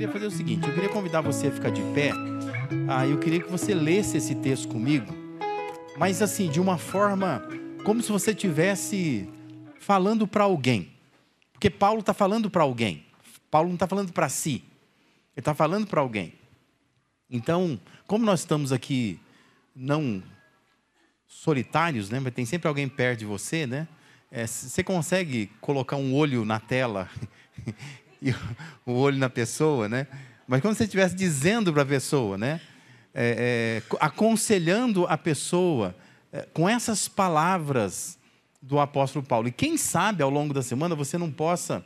queria fazer o seguinte: eu queria convidar você a ficar de pé. Ah, eu queria que você lesse esse texto comigo, mas assim, de uma forma como se você estivesse falando para alguém. Porque Paulo está falando para alguém. Paulo não está falando para si. Ele está falando para alguém. Então, como nós estamos aqui não solitários, né? Mas tem sempre alguém perto de você, né? É, você consegue colocar um olho na tela e o olho na pessoa, né? Mas como se você estivesse dizendo para a pessoa, né? É, é, aconselhando a pessoa é, com essas palavras do apóstolo Paulo. E quem sabe ao longo da semana você não possa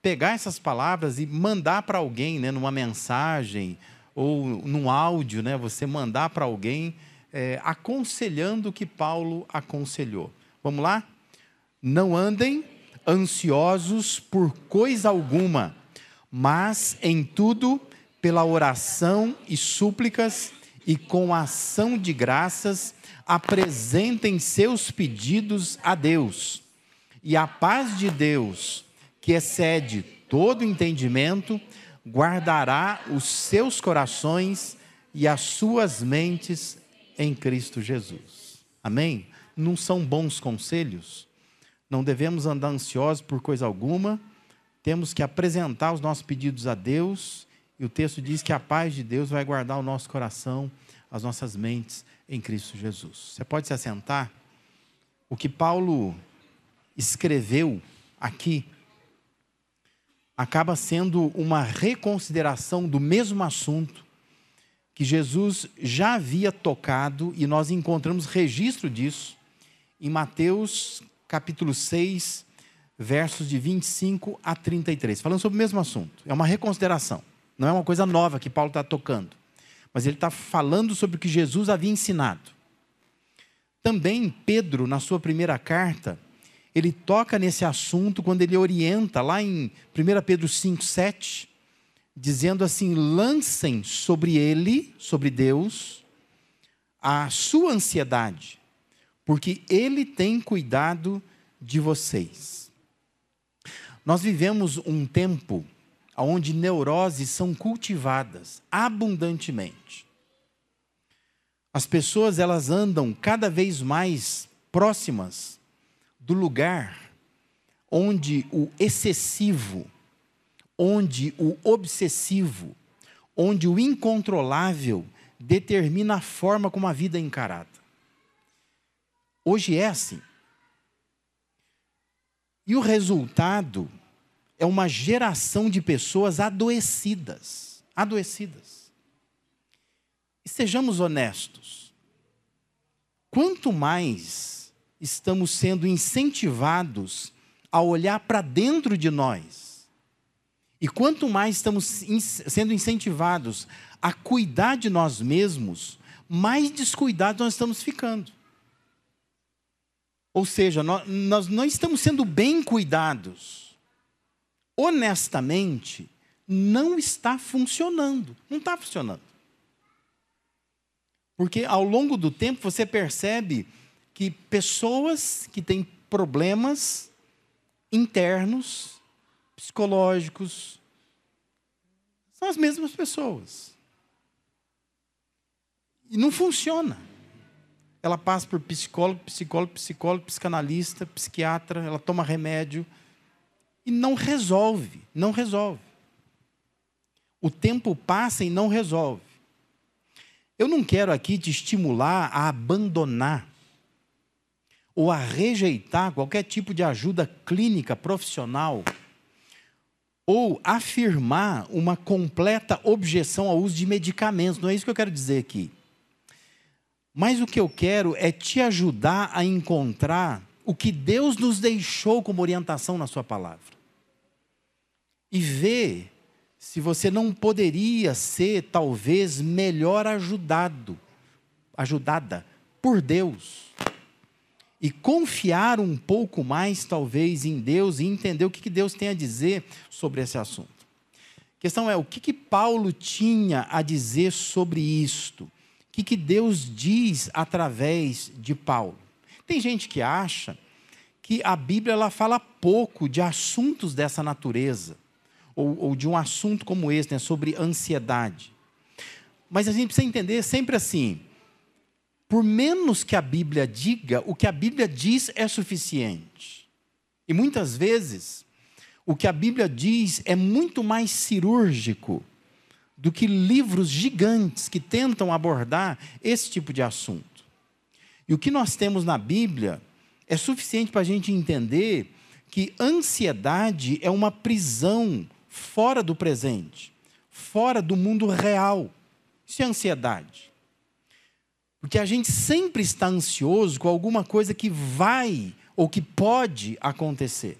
pegar essas palavras e mandar para alguém, né? Numa mensagem ou num áudio, né? Você mandar para alguém é, aconselhando o que Paulo aconselhou. Vamos lá? Não andem ansiosos por coisa alguma, mas em tudo, pela oração e súplicas e com ação de graças, apresentem seus pedidos a Deus. E a paz de Deus, que excede todo entendimento, guardará os seus corações e as suas mentes em Cristo Jesus. Amém? Não são bons conselhos? Não devemos andar ansiosos por coisa alguma, temos que apresentar os nossos pedidos a Deus, e o texto diz que a paz de Deus vai guardar o nosso coração, as nossas mentes em Cristo Jesus. Você pode se assentar? O que Paulo escreveu aqui acaba sendo uma reconsideração do mesmo assunto que Jesus já havia tocado e nós encontramos registro disso em Mateus capítulo 6, versos de 25 a 33, falando sobre o mesmo assunto. É uma reconsideração, não é uma coisa nova que Paulo está tocando, mas ele está falando sobre o que Jesus havia ensinado. Também Pedro, na sua primeira carta, ele toca nesse assunto quando ele orienta lá em 1 Pedro 5, 7, dizendo assim: lancem sobre ele, sobre Deus, a sua ansiedade, porque ele tem cuidado de vocês. Nós vivemos um tempo onde neuroses são cultivadas abundantemente. As pessoas elas andam cada vez mais próximas do lugar onde o excessivo onde o obsessivo, onde o incontrolável determina a forma como a vida é encarada. Hoje é assim. E o resultado é uma geração de pessoas adoecidas. Adoecidas. E sejamos honestos. Quanto mais estamos sendo incentivados a olhar para dentro de nós, e quanto mais estamos sendo incentivados a cuidar de nós mesmos, mais descuidados nós estamos ficando. Ou seja, nós, não estamos sendo bem cuidados. Honestamente, não está funcionando. Não está funcionando. Porque ao longo do tempo você percebe que pessoas que têm problemas internos psicológicos, são as mesmas pessoas. E não funciona. Ela passa por psicólogo, psicólogo, psicólogo, psicanalista, psiquiatra, ela toma remédio e não resolve, não resolve. O tempo passa e não resolve. Eu não quero aqui te estimular a abandonar ou a rejeitar qualquer tipo de ajuda clínica profissional ou afirmar uma completa objeção ao uso de medicamentos. Não é isso que eu quero dizer aqui. Mas o que eu quero é te ajudar a encontrar o que Deus nos deixou como orientação na Sua palavra. E ver se você não poderia ser, talvez, melhor ajudado, ajudada por Deus e confiar um pouco mais, talvez, em Deus e entender o que Deus tem a dizer sobre esse assunto. A questão é: o que, que Paulo tinha a dizer sobre isto? Que, que Deus diz através de Paulo? Tem gente que acha que a Bíblia ela fala pouco de assuntos dessa natureza, ou, ou de um assunto como esse, né, sobre ansiedade. Mas a gente precisa entender sempre assim: por menos que a Bíblia diga, o que a Bíblia diz é suficiente. E muitas vezes, o que a Bíblia diz é muito mais cirúrgico do que livros gigantes que tentam abordar esse tipo de assunto. E o que nós temos na Bíblia é suficiente para a gente entender que ansiedade é uma prisão fora do presente, fora do mundo real. Isso é ansiedade. Porque a gente sempre está ansioso com alguma coisa que vai ou que pode acontecer.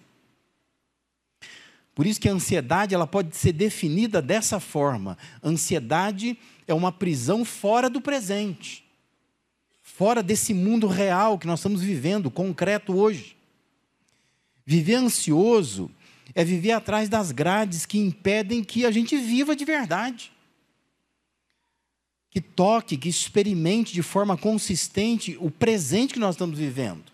Por isso que a ansiedade ela pode ser definida dessa forma. Ansiedade é uma prisão fora do presente. Fora desse mundo real que nós estamos vivendo, concreto hoje. Viver ansioso é viver atrás das grades que impedem que a gente viva de verdade que toque, que experimente de forma consistente o presente que nós estamos vivendo.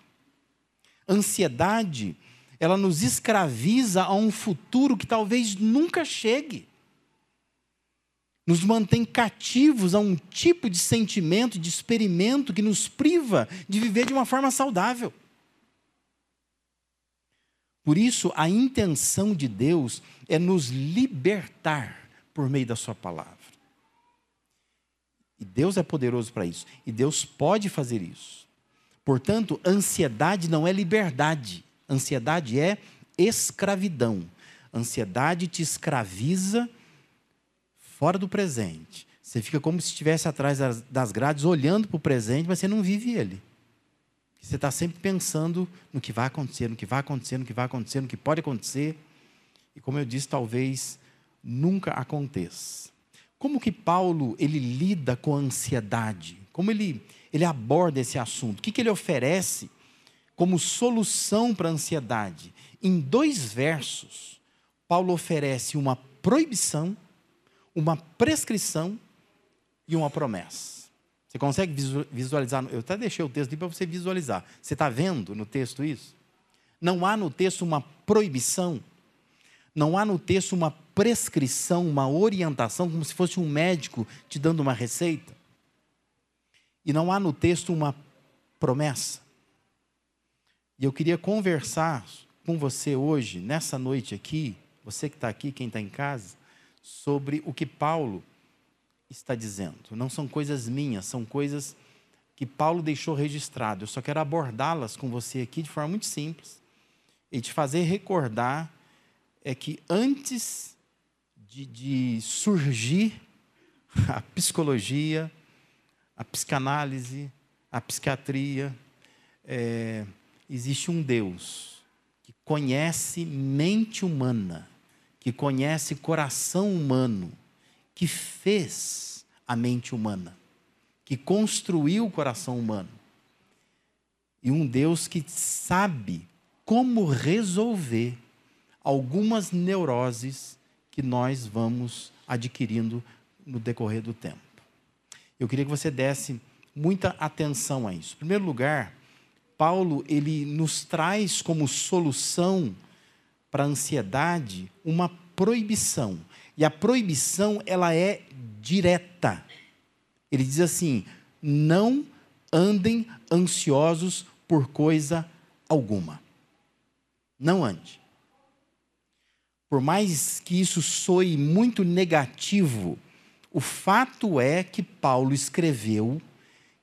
Ansiedade, ela nos escraviza a um futuro que talvez nunca chegue. Nos mantém cativos a um tipo de sentimento, de experimento que nos priva de viver de uma forma saudável. Por isso, a intenção de Deus é nos libertar por meio da Sua palavra. E Deus é poderoso para isso. E Deus pode fazer isso. Portanto, ansiedade não é liberdade. Ansiedade é escravidão. Ansiedade te escraviza fora do presente. Você fica como se estivesse atrás das grades, olhando para o presente, mas você não vive ele. Você está sempre pensando no que vai acontecer, no que vai acontecer, no que vai acontecer, no que pode acontecer. E como eu disse, talvez nunca aconteça. Como que Paulo ele lida com a ansiedade? Como ele, ele aborda esse assunto? O que, que ele oferece como solução para a ansiedade? Em dois versos, Paulo oferece uma proibição, uma prescrição e uma promessa. Você consegue visualizar? Eu até deixei o texto ali para você visualizar. Você está vendo no texto isso? Não há no texto uma proibição, não há no texto uma prescrição, uma orientação, como se fosse um médico te dando uma receita. E não há no texto uma promessa. E eu queria conversar com você hoje, nessa noite aqui, você que está aqui, quem está em casa, sobre o que Paulo está dizendo. Não são coisas minhas, são coisas que Paulo deixou registrado. Eu só quero abordá-las com você aqui de forma muito simples e te fazer recordar é que antes de, de surgir a psicologia, a psicanálise, a psiquiatria, é, existe um Deus que conhece mente humana, que conhece coração humano, que fez a mente humana, que construiu o coração humano. E um Deus que sabe como resolver algumas neuroses que nós vamos adquirindo no decorrer do tempo. Eu queria que você desse muita atenção a isso. Em primeiro lugar, Paulo ele nos traz como solução para a ansiedade uma proibição. E a proibição ela é direta. Ele diz assim: não andem ansiosos por coisa alguma. Não ande. Por mais que isso soe muito negativo, o fato é que Paulo escreveu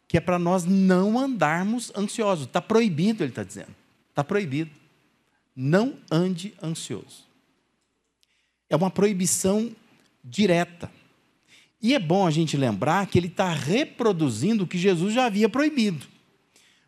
que é para nós não andarmos ansiosos. Está proibido, ele está dizendo. Está proibido. Não ande ansioso. É uma proibição direta. E é bom a gente lembrar que ele está reproduzindo o que Jesus já havia proibido.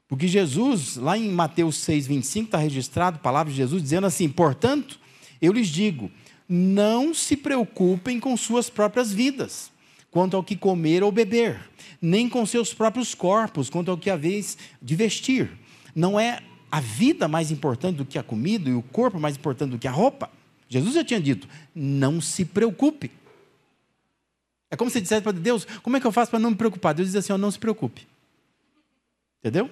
Porque Jesus, lá em Mateus 6, 25, está registrado a palavra de Jesus dizendo assim: portanto, eu lhes digo: não se preocupem com suas próprias vidas, quanto ao que comer ou beber, nem com seus próprios corpos, quanto ao que haveis de vestir. Não é a vida mais importante do que a comida e o corpo mais importante do que a roupa? Jesus já tinha dito: não se preocupe. É como se dissesse para Deus: como é que eu faço para não me preocupar? Deus diz assim: oh, não se preocupe. Entendeu?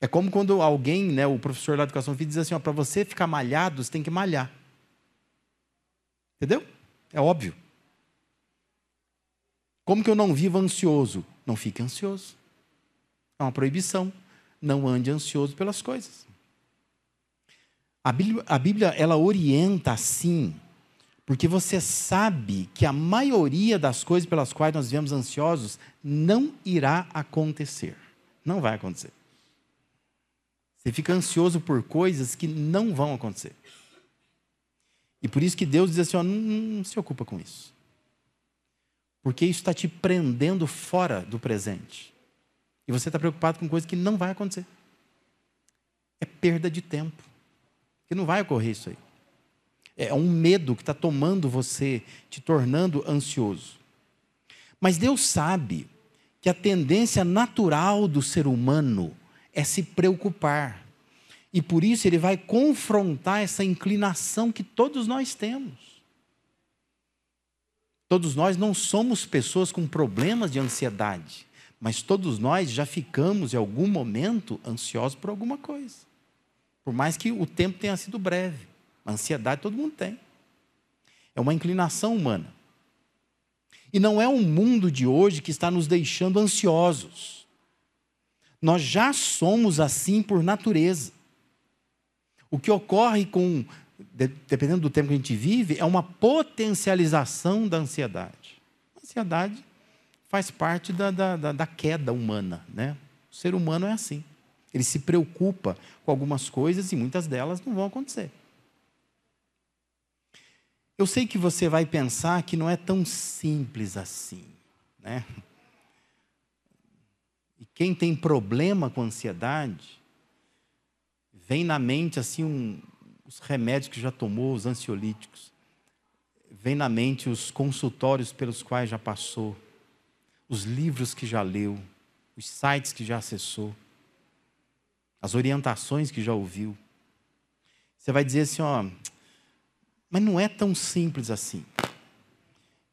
É como quando alguém, né, o professor da educação física diz assim, para você ficar malhado, você tem que malhar. Entendeu? É óbvio. Como que eu não vivo ansioso? Não fique ansioso. É uma proibição. Não ande ansioso pelas coisas. A Bíblia, a Bíblia ela orienta assim, porque você sabe que a maioria das coisas pelas quais nós vivemos ansiosos não irá acontecer. Não vai acontecer. Você fica ansioso por coisas que não vão acontecer. E por isso que Deus diz assim: ó, não, não se ocupa com isso. Porque isso está te prendendo fora do presente. E você está preocupado com coisas que não vai acontecer. É perda de tempo. Que não vai ocorrer isso aí. É um medo que está tomando você, te tornando ansioso. Mas Deus sabe que a tendência natural do ser humano é se preocupar. E por isso ele vai confrontar essa inclinação que todos nós temos. Todos nós não somos pessoas com problemas de ansiedade, mas todos nós já ficamos em algum momento ansiosos por alguma coisa. Por mais que o tempo tenha sido breve. A ansiedade todo mundo tem. É uma inclinação humana. E não é o mundo de hoje que está nos deixando ansiosos. Nós já somos assim por natureza. O que ocorre com, dependendo do tempo que a gente vive, é uma potencialização da ansiedade. A ansiedade faz parte da, da, da queda humana. Né? O ser humano é assim. Ele se preocupa com algumas coisas e muitas delas não vão acontecer. Eu sei que você vai pensar que não é tão simples assim, né? E quem tem problema com ansiedade, vem na mente assim um, os remédios que já tomou, os ansiolíticos. Vem na mente os consultórios pelos quais já passou, os livros que já leu, os sites que já acessou, as orientações que já ouviu. Você vai dizer assim, ó, mas não é tão simples assim.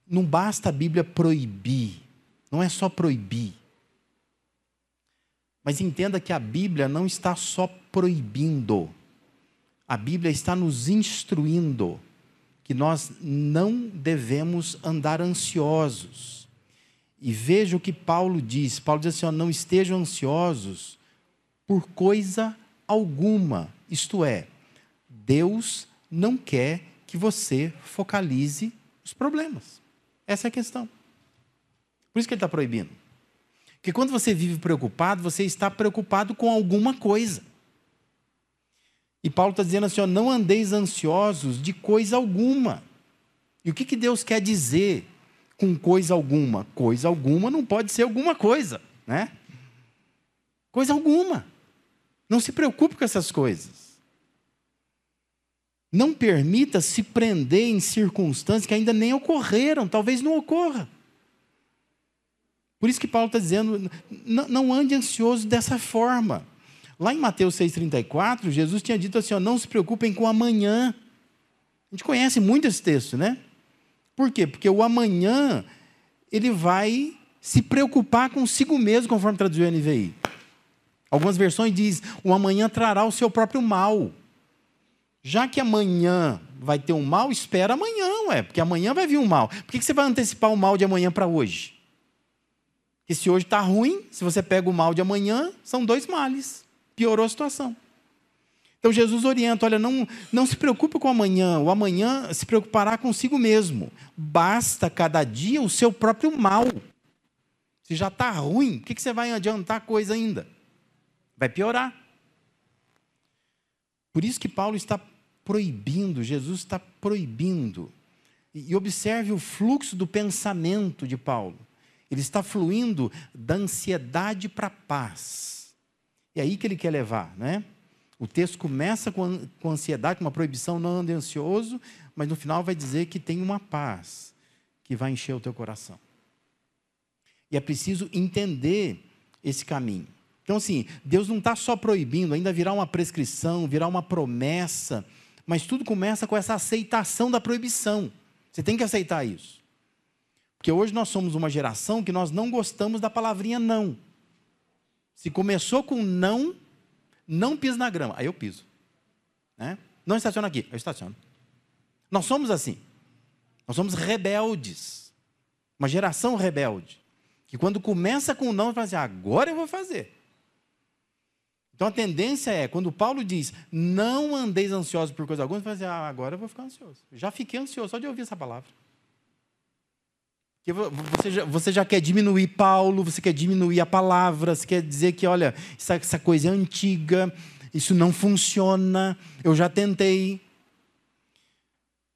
Não basta a Bíblia proibir, não é só proibir. Mas entenda que a Bíblia não está só proibindo, a Bíblia está nos instruindo que nós não devemos andar ansiosos. E veja o que Paulo diz: Paulo diz assim: ó, não estejam ansiosos por coisa alguma, isto é, Deus não quer que você focalize os problemas. Essa é a questão. Por isso que ele está proibindo. Porque quando você vive preocupado, você está preocupado com alguma coisa. E Paulo está dizendo assim: ó, não andeis ansiosos de coisa alguma. E o que, que Deus quer dizer com coisa alguma? Coisa alguma não pode ser alguma coisa, né? Coisa alguma. Não se preocupe com essas coisas. Não permita se prender em circunstâncias que ainda nem ocorreram, talvez não ocorra. Por isso que Paulo está dizendo: não, ande ansioso dessa forma. Lá em Mateus 6,34, Jesus tinha dito assim: ó, não se preocupem com amanhã. A gente conhece muito esse texto, né? Por quê? Porque o amanhã ele vai se preocupar consigo mesmo, conforme traduziu o NVI. Algumas versões diz: o amanhã trará o seu próprio mal. Já que amanhã vai ter um mal, espera amanhã, ué, porque amanhã vai vir um mal. Por que você vai antecipar o mal de amanhã para hoje? Porque se hoje está ruim, se você pega o mal de amanhã, são dois males. Piorou a situação. Então Jesus orienta: olha, não, não se preocupe com o amanhã, o amanhã se preocupará consigo mesmo. Basta cada dia o seu próprio mal. Se já está ruim, por que você vai adiantar coisa ainda? Vai piorar. Por isso que Paulo está proibindo, Jesus está proibindo. E observe o fluxo do pensamento de Paulo. Ele está fluindo da ansiedade para a paz. É aí que ele quer levar, né? O texto começa com, ansiedade, com uma proibição, não ande ansioso, mas no final vai dizer que tem uma paz que vai encher o teu coração. E é preciso entender esse caminho. Então, assim, Deus não está só proibindo, ainda virá uma prescrição, virá uma promessa mas tudo começa com essa aceitação da proibição. Você tem que aceitar isso. Porque hoje nós somos uma geração que nós não gostamos da palavrinha não. Se começou com não, não pisa na grama. Aí eu piso. Né? Não estaciona aqui, eu estaciono. Nós somos assim. Nós somos rebeldes. Uma geração rebelde. Que quando começa com não, fala assim: agora eu vou fazer. Então a tendência é, quando Paulo diz, não andeis ansiosos por coisa alguma, você fala assim, ah, agora eu vou ficar ansioso. Já fiquei ansioso só de ouvir essa palavra. Porque você já, você já quer diminuir Paulo, você quer diminuir a palavra, você quer dizer que, olha, essa, essa coisa é antiga, isso não funciona, eu já tentei.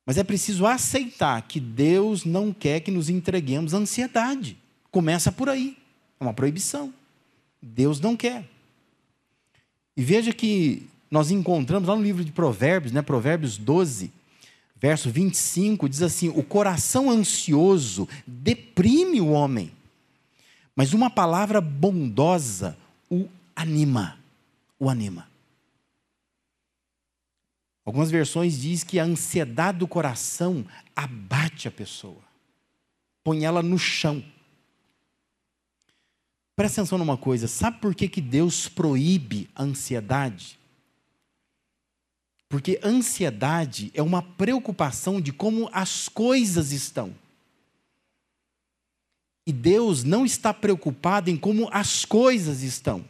Mas é preciso aceitar que Deus não quer que nos entreguemos à ansiedade. Começa por aí. É uma proibição. Deus não quer. E veja que nós encontramos lá no livro de Provérbios, né, Provérbios 12, verso 25, diz assim: O coração ansioso deprime o homem, mas uma palavra bondosa o anima. O anima. Algumas versões diz que a ansiedade do coração abate a pessoa, põe ela no chão. Presta atenção numa coisa: sabe por que, que Deus proíbe a ansiedade? Porque ansiedade é uma preocupação de como as coisas estão. E Deus não está preocupado em como as coisas estão.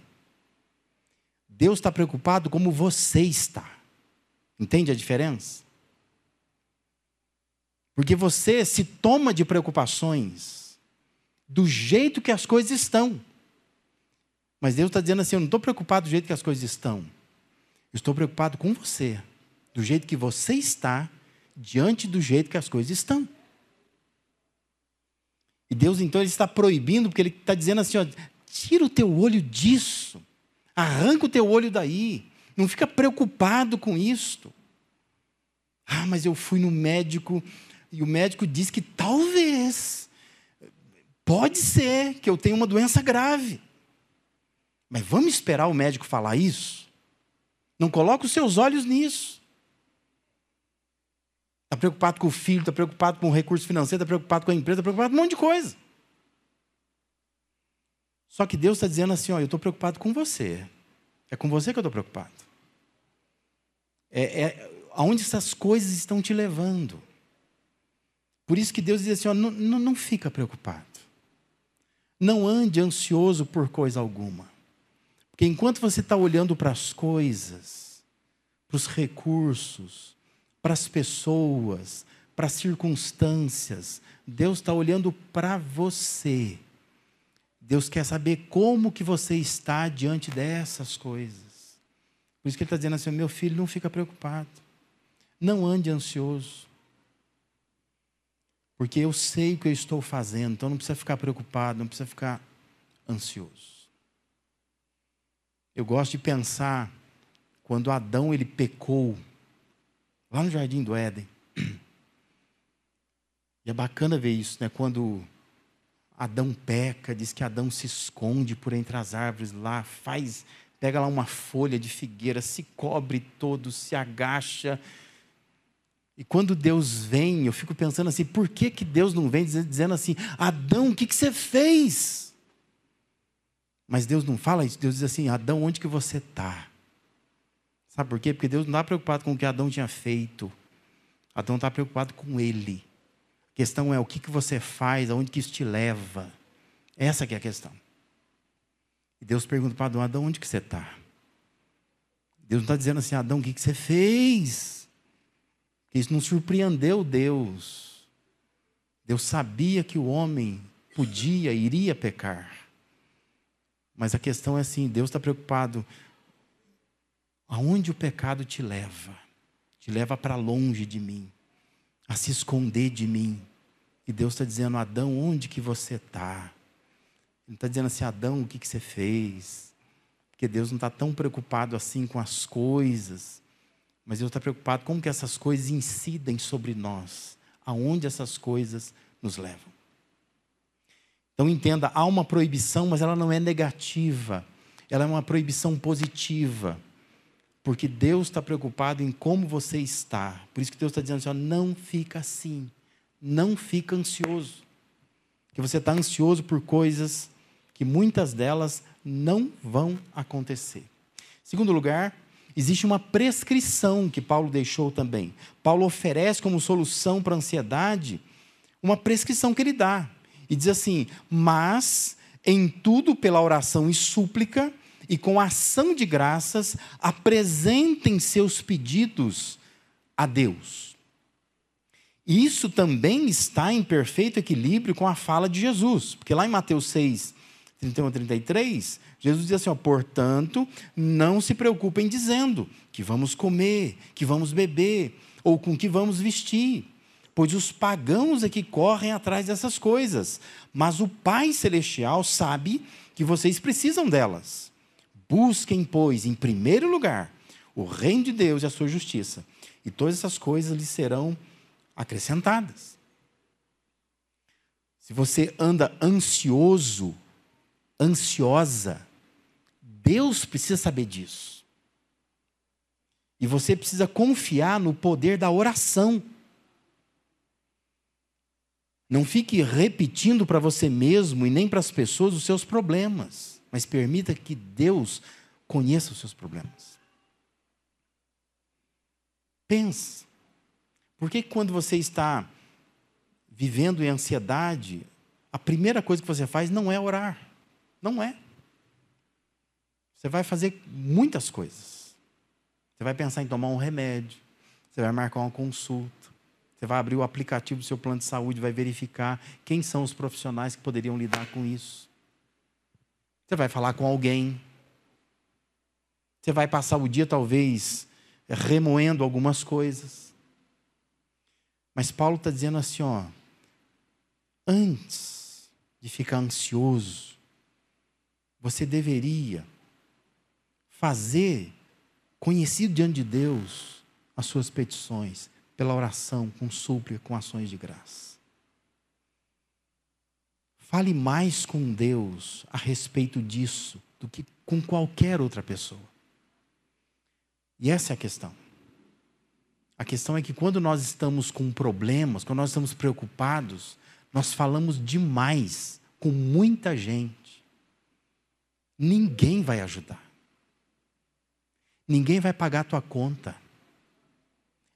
Deus está preocupado como você está. Entende a diferença? Porque você se toma de preocupações do jeito que as coisas estão. Mas Deus está dizendo assim: eu não estou preocupado do jeito que as coisas estão. Eu estou preocupado com você, do jeito que você está, diante do jeito que as coisas estão. E Deus então ele está proibindo, porque Ele está dizendo assim: ó, tira o teu olho disso, arranca o teu olho daí, não fica preocupado com isto. Ah, mas eu fui no médico e o médico disse que talvez, pode ser que eu tenha uma doença grave. Mas vamos esperar o médico falar isso? Não coloque os seus olhos nisso. Está preocupado com o filho, está preocupado com o recurso financeiro, está preocupado com a empresa, está preocupado com um monte de coisa. Só que Deus está dizendo assim: ó, eu estou preocupado com você. É com você que eu estou preocupado. É, é aonde essas coisas estão te levando. Por isso que Deus diz assim: ó, não, não, fica preocupado. Não ande ansioso por coisa alguma. Porque enquanto você está olhando para as coisas, para os recursos, para as pessoas, para as circunstâncias, Deus está olhando para você. Deus quer saber como que você está diante dessas coisas. Por isso que ele está dizendo assim, meu filho, não fica preocupado. Não ande ansioso. Porque eu sei o que eu estou fazendo, então não precisa ficar preocupado, não precisa ficar ansioso. Eu gosto de pensar quando Adão ele pecou lá no jardim do Éden. E é bacana ver isso, né? Quando Adão peca, diz que Adão se esconde por entre as árvores lá, faz, pega lá uma folha de figueira, se cobre todo, se agacha. E quando Deus vem, eu fico pensando assim, por que, que Deus não vem dizendo assim, Adão, o que, que você fez? Mas Deus não fala isso, Deus diz assim: Adão, onde que você está? Sabe por quê? Porque Deus não está preocupado com o que Adão tinha feito. Adão está preocupado com ele. A questão é o que, que você faz, aonde que isso te leva. Essa que é a questão. E Deus pergunta para Adão, Adão, onde que você está? Deus não está dizendo assim, Adão, o que, que você fez? Isso não surpreendeu Deus. Deus sabia que o homem podia, iria pecar. Mas a questão é assim: Deus está preocupado. Aonde o pecado te leva? Te leva para longe de mim, a se esconder de mim. E Deus está dizendo: Adão, onde que você está? Ele está dizendo assim: Adão, o que, que você fez? Porque Deus não está tão preocupado assim com as coisas, mas Deus está preocupado com como que essas coisas incidem sobre nós, aonde essas coisas nos levam. Então entenda, há uma proibição, mas ela não é negativa. Ela é uma proibição positiva. Porque Deus está preocupado em como você está. Por isso que Deus está dizendo assim: ó, não fica assim. Não fica ansioso. Porque você está ansioso por coisas que muitas delas não vão acontecer. Segundo lugar, existe uma prescrição que Paulo deixou também. Paulo oferece como solução para a ansiedade uma prescrição que ele dá. E diz assim: Mas em tudo pela oração e súplica e com ação de graças, apresentem seus pedidos a Deus. Isso também está em perfeito equilíbrio com a fala de Jesus, porque lá em Mateus 6, 31 a 33, Jesus diz assim: ó, portanto, não se preocupem dizendo que vamos comer, que vamos beber, ou com que vamos vestir, pois os pagãos é que correm atrás dessas coisas, mas o Pai Celestial sabe que vocês precisam delas. Busquem, pois, em primeiro lugar, o reino de Deus e a sua justiça, e todas essas coisas lhes serão acrescentadas. Se você anda ansioso, ansiosa, Deus precisa saber disso. E você precisa confiar no poder da oração. Não fique repetindo para você mesmo e nem para as pessoas os seus problemas, mas permita que Deus conheça os seus problemas. Pense. Por que quando você está vivendo em ansiedade, a primeira coisa que você faz não é orar? Não é. Você vai fazer muitas coisas. Você vai pensar em tomar um remédio, você vai marcar uma consulta, você vai abrir o aplicativo do seu plano de saúde, vai verificar quem são os profissionais que poderiam lidar com isso. Você vai falar com alguém. Você vai passar o dia, talvez, remoendo algumas coisas. Mas Paulo está dizendo assim: ó, antes de ficar ansioso, você deveria fazer conhecido diante de Deus as suas petições, pela oração, com súplica, com ações de graça. Fale mais com Deus a respeito disso do que com qualquer outra pessoa. E essa é a questão. A questão é que quando nós estamos com problemas, quando nós estamos preocupados, nós falamos demais com muita gente. Ninguém vai ajudar. Ninguém vai pagar a tua conta.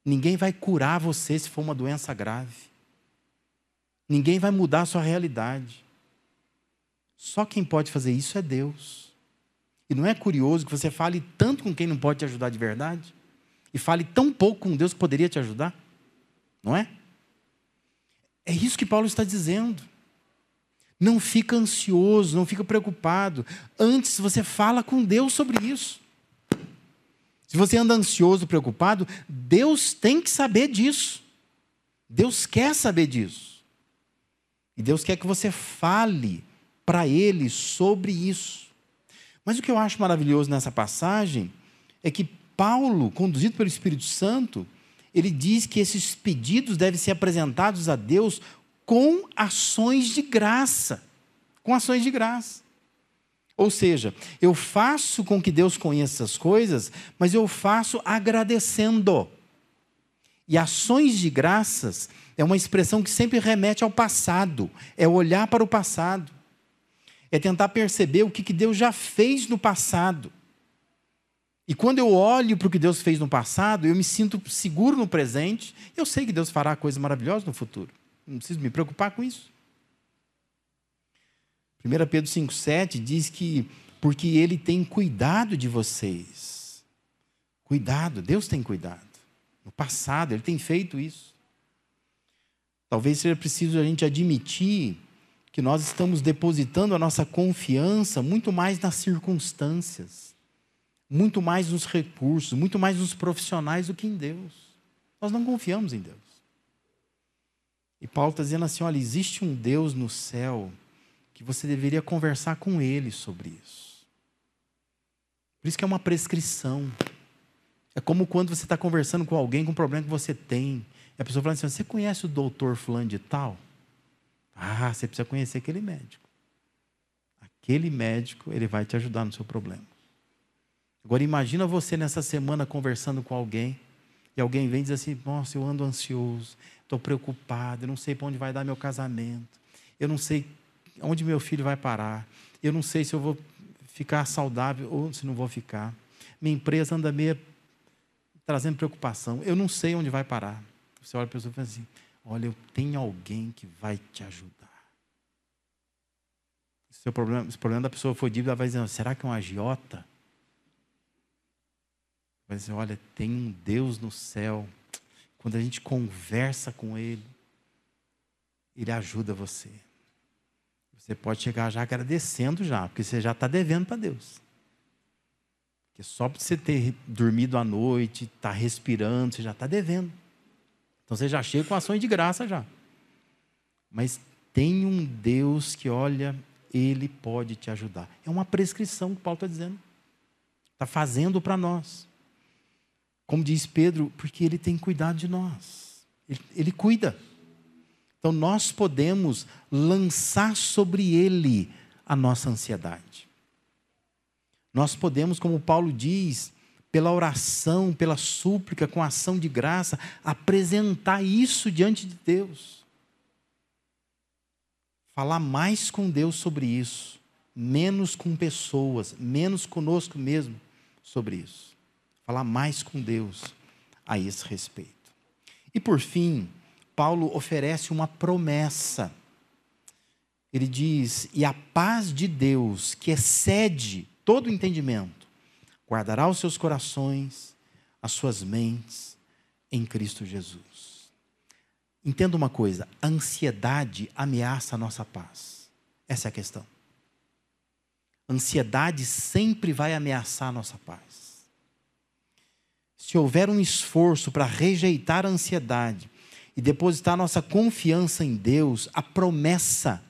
Ninguém vai curar você se for uma doença grave. Ninguém vai mudar a sua realidade. Só quem pode fazer isso é Deus. E não é curioso que você fale tanto com quem não pode te ajudar de verdade? e fale tão pouco com Deus que poderia te ajudar? Não é? É isso que Paulo está dizendo. Não fica ansioso, não fica preocupado. Antes você fala com Deus sobre isso. Se você anda ansioso, preocupado, Deus tem que saber disso. Deus quer saber disso. E Deus quer que você fale para Ele sobre isso. Mas o que eu acho maravilhoso nessa passagem é que Paulo, conduzido pelo Espírito Santo, ele diz que esses pedidos devem ser apresentados a Deus com ações de graça. Com ações de graça. Ou seja, eu faço com que Deus conheça essas coisas, mas eu faço agradecendo. E ações de graças é uma expressão que sempre remete ao passado, é olhar para o passado, é tentar perceber o que Deus já fez no passado e quando eu olho para o que Deus fez no passado, eu me sinto seguro no presente. Eu sei que Deus fará coisas maravilhosas no futuro. Não preciso me preocupar com isso. 1 Pedro 5,7 diz que porque Ele tem cuidado de vocês. Cuidado, Deus tem cuidado. No passado, Ele tem feito isso. Talvez seja preciso a gente admitir que nós estamos depositando a nossa confiança muito mais nas circunstâncias muito mais nos recursos, muito mais nos profissionais do que em Deus. Nós não confiamos em Deus. E Paulo está dizendo assim: olha, existe um Deus no céu que você deveria conversar com Ele sobre isso. Por isso que é uma prescrição. É como quando você está conversando com alguém com um problema que você tem. E a pessoa fala assim: você conhece o doutor fulano de tal? Ah, você precisa conhecer aquele médico. Aquele médico, ele vai te ajudar no seu problema. Agora imagina você nessa semana conversando com alguém e alguém vem e diz assim: Nossa, eu ando ansioso, estou preocupado, eu não sei para onde vai dar meu casamento, eu não sei onde meu filho vai parar, eu não sei se eu vou ficar saudável ou se não vou ficar. Minha empresa anda meio trazendo preocupação, eu não sei onde vai parar. Você olha para a pessoa e fala assim: Olha, eu tenho alguém que vai te ajudar. Se o problema, se o problema da pessoa for dívida, ela vai dizer: será que é um agiota? Vai dizer: olha, tem um Deus no céu. Quando a gente conversa com Ele, Ele ajuda você. Você pode chegar já agradecendo já, porque você já está devendo para Deus. Porque só para você ter dormido à noite, estar tá respirando, você já está devendo. Então você já chega com ações de graça já. Mas tem um Deus que, olha, Ele pode te ajudar. É uma prescrição que Paulo está dizendo. Está fazendo para nós. Como diz Pedro, porque Ele tem cuidado de nós. Ele, ele cuida. Então nós podemos lançar sobre Ele a nossa ansiedade. Nós podemos, como Paulo diz, pela oração, pela súplica, com ação de graça, apresentar isso diante de Deus. Falar mais com Deus sobre isso, menos com pessoas, menos conosco mesmo sobre isso. Falar mais com Deus a esse respeito. E por fim, Paulo oferece uma promessa. Ele diz: E a paz de Deus, que excede todo entendimento, guardará os seus corações, as suas mentes em Cristo Jesus. Entenda uma coisa: a ansiedade ameaça a nossa paz. Essa é a questão. A ansiedade sempre vai ameaçar a nossa paz. Se houver um esforço para rejeitar a ansiedade e depositar nossa confiança em Deus, a promessa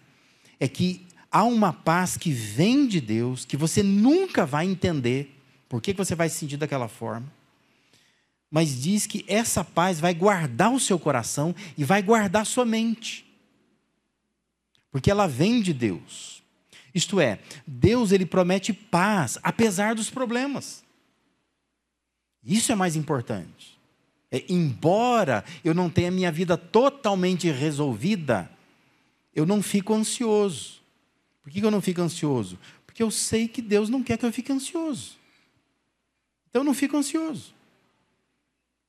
é que há uma paz que vem de Deus, que você nunca vai entender por que você vai se sentir daquela forma. Mas diz que essa paz vai guardar o seu coração e vai guardar sua mente. Porque ela vem de Deus. Isto é, Deus ele promete paz apesar dos problemas. Isso é mais importante. É, embora eu não tenha minha vida totalmente resolvida, eu não fico ansioso. Por que eu não fico ansioso? Porque eu sei que Deus não quer que eu fique ansioso. Então eu não fico ansioso.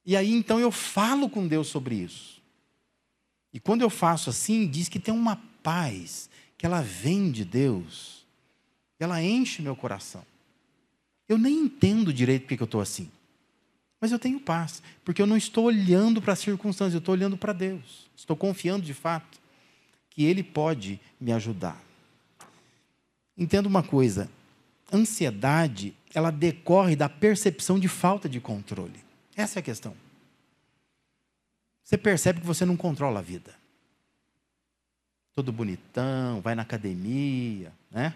E aí então eu falo com Deus sobre isso. E quando eu faço assim, diz que tem uma paz que ela vem de Deus, ela enche meu coração. Eu nem entendo direito porque eu estou assim, mas eu tenho paz, porque eu não estou olhando para as circunstâncias, eu estou olhando para Deus. Estou confiando de fato que Ele pode me ajudar. Entenda uma coisa: ansiedade, ela decorre da percepção de falta de controle. Essa é a questão. Você percebe que você não controla a vida. Todo bonitão, vai na academia, né?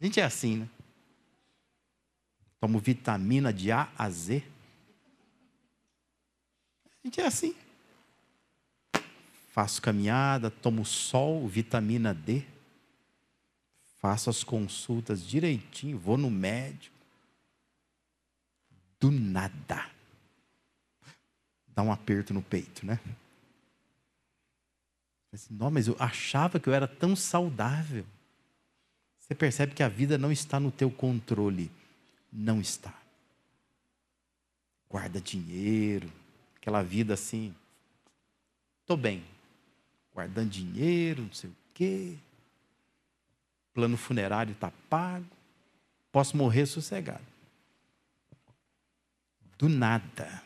A gente é assim, né? Tomo vitamina de A a Z. A gente é assim. Faço caminhada, tomo sol, vitamina D faço as consultas direitinho, vou no médico. Do nada. Dá um aperto no peito, né? Assim, não, mas eu achava que eu era tão saudável. Você percebe que a vida não está no teu controle. Não está. Guarda dinheiro, aquela vida assim. Estou bem. Guardando dinheiro, não sei o quê plano funerário está pago, posso morrer sossegado. Do nada,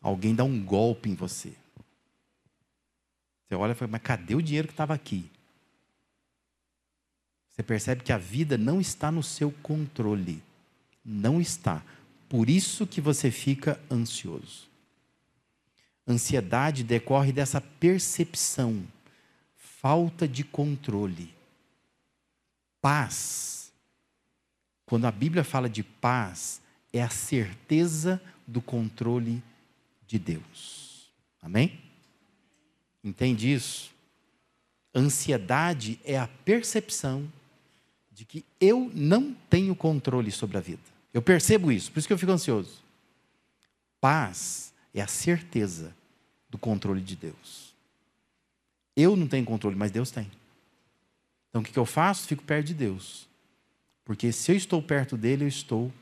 alguém dá um golpe em você. Você olha e fala, mas cadê o dinheiro que estava aqui? Você percebe que a vida não está no seu controle. Não está. Por isso que você fica ansioso. Ansiedade decorre dessa percepção, falta de controle paz, quando a Bíblia fala de paz, é a certeza do controle de Deus. Amém? Entende isso? Ansiedade é a percepção de que eu não tenho controle sobre a vida. Eu percebo isso, por isso que eu fico ansioso. Paz é a certeza do controle de Deus. Eu não tenho controle, mas Deus tem. Então o que eu faço? Fico perto de Deus. Porque se eu estou perto dele, eu estou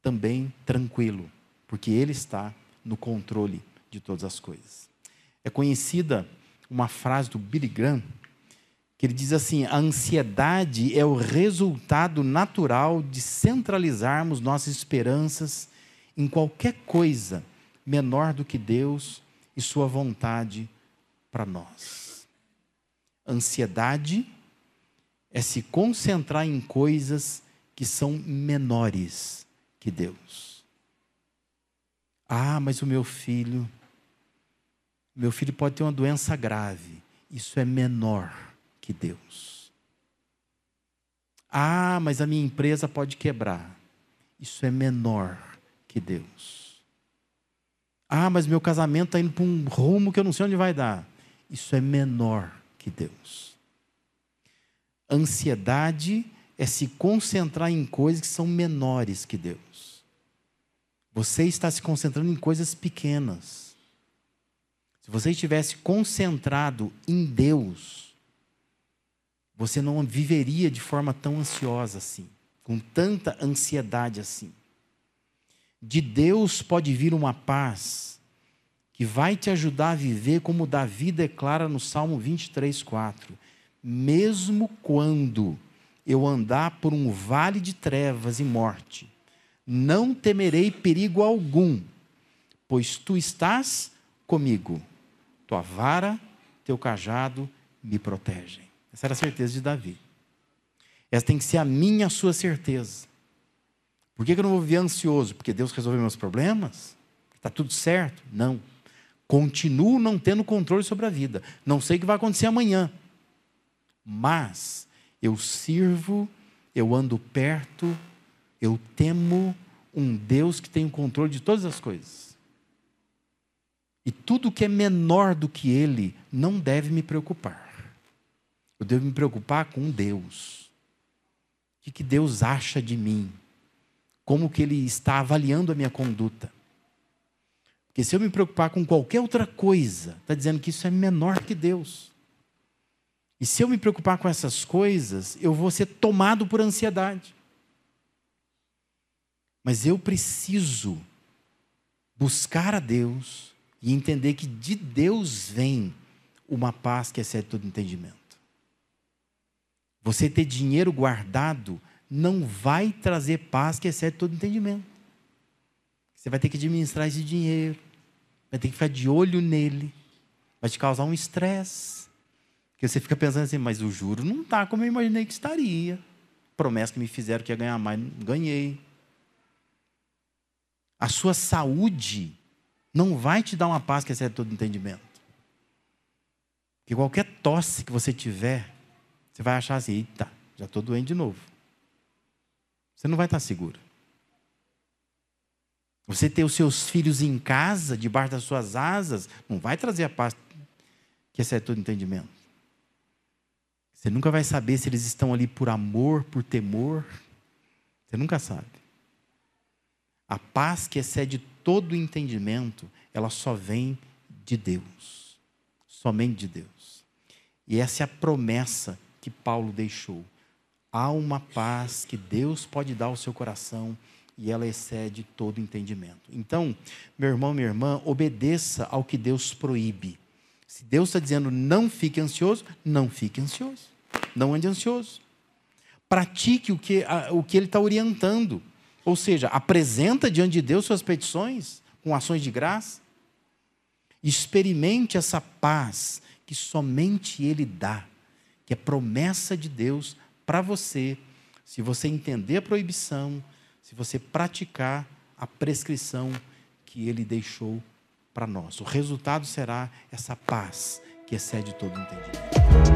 também tranquilo. Porque ele está no controle de todas as coisas. É conhecida uma frase do Billy Graham, que ele diz assim: a ansiedade é o resultado natural de centralizarmos nossas esperanças em qualquer coisa menor do que Deus e Sua vontade para nós. Ansiedade é se concentrar em coisas que são menores que Deus. Ah, mas o meu filho, meu filho pode ter uma doença grave. Isso é menor que Deus. Ah, mas a minha empresa pode quebrar. Isso é menor que Deus. Ah, mas meu casamento está indo para um rumo que eu não sei onde vai dar. Isso é menor que Deus. Ansiedade é se concentrar em coisas que são menores que Deus. Você está se concentrando em coisas pequenas. Se você estivesse concentrado em Deus, você não viveria de forma tão ansiosa assim, com tanta ansiedade assim. De Deus pode vir uma paz que vai te ajudar a viver como Davi declara no Salmo 23, 4. Mesmo quando eu andar por um vale de trevas e morte, não temerei perigo algum, pois tu estás comigo. Tua vara, teu cajado me protegem. Essa era a certeza de Davi. Essa tem que ser a minha, a sua certeza. Por que eu não vou viver ansioso? Porque Deus resolveu meus problemas? Está tudo certo? Não. Continuo não tendo controle sobre a vida. Não sei o que vai acontecer amanhã. Mas eu sirvo, eu ando perto, eu temo um Deus que tem o controle de todas as coisas. E tudo que é menor do que Ele não deve me preocupar. Eu devo me preocupar com Deus. O que Deus acha de mim? como que ele está avaliando a minha conduta. Porque se eu me preocupar com qualquer outra coisa, está dizendo que isso é menor que Deus. E se eu me preocupar com essas coisas, eu vou ser tomado por ansiedade. Mas eu preciso buscar a Deus e entender que de Deus vem uma paz que excede todo entendimento. Você ter dinheiro guardado não vai trazer paz que excede todo entendimento. Você vai ter que administrar esse dinheiro, vai ter que ficar de olho nele, vai te causar um estresse. Porque você fica pensando assim, mas o juro não está como eu imaginei que estaria. Promessa que me fizeram que ia ganhar mais, ganhei. A sua saúde não vai te dar uma paz que excede todo entendimento. Porque qualquer tosse que você tiver, você vai achar assim, eita, já estou doente de novo. Você não vai estar seguro. Você ter os seus filhos em casa, debaixo das suas asas, não vai trazer a paz que excede todo entendimento. Você nunca vai saber se eles estão ali por amor, por temor. Você nunca sabe. A paz que excede todo entendimento, ela só vem de Deus. Somente de Deus. E essa é a promessa que Paulo deixou há uma paz que Deus pode dar ao seu coração e ela excede todo entendimento. Então, meu irmão, minha irmã, obedeça ao que Deus proíbe. Se Deus está dizendo não fique ansioso, não fique ansioso. Não ande ansioso. Pratique o que, o que Ele está orientando. Ou seja, apresenta diante de Deus suas petições com ações de graça. Experimente essa paz que somente Ele dá, que é promessa de Deus para você, se você entender a proibição, se você praticar a prescrição que ele deixou para nós. O resultado será essa paz que excede todo entendimento.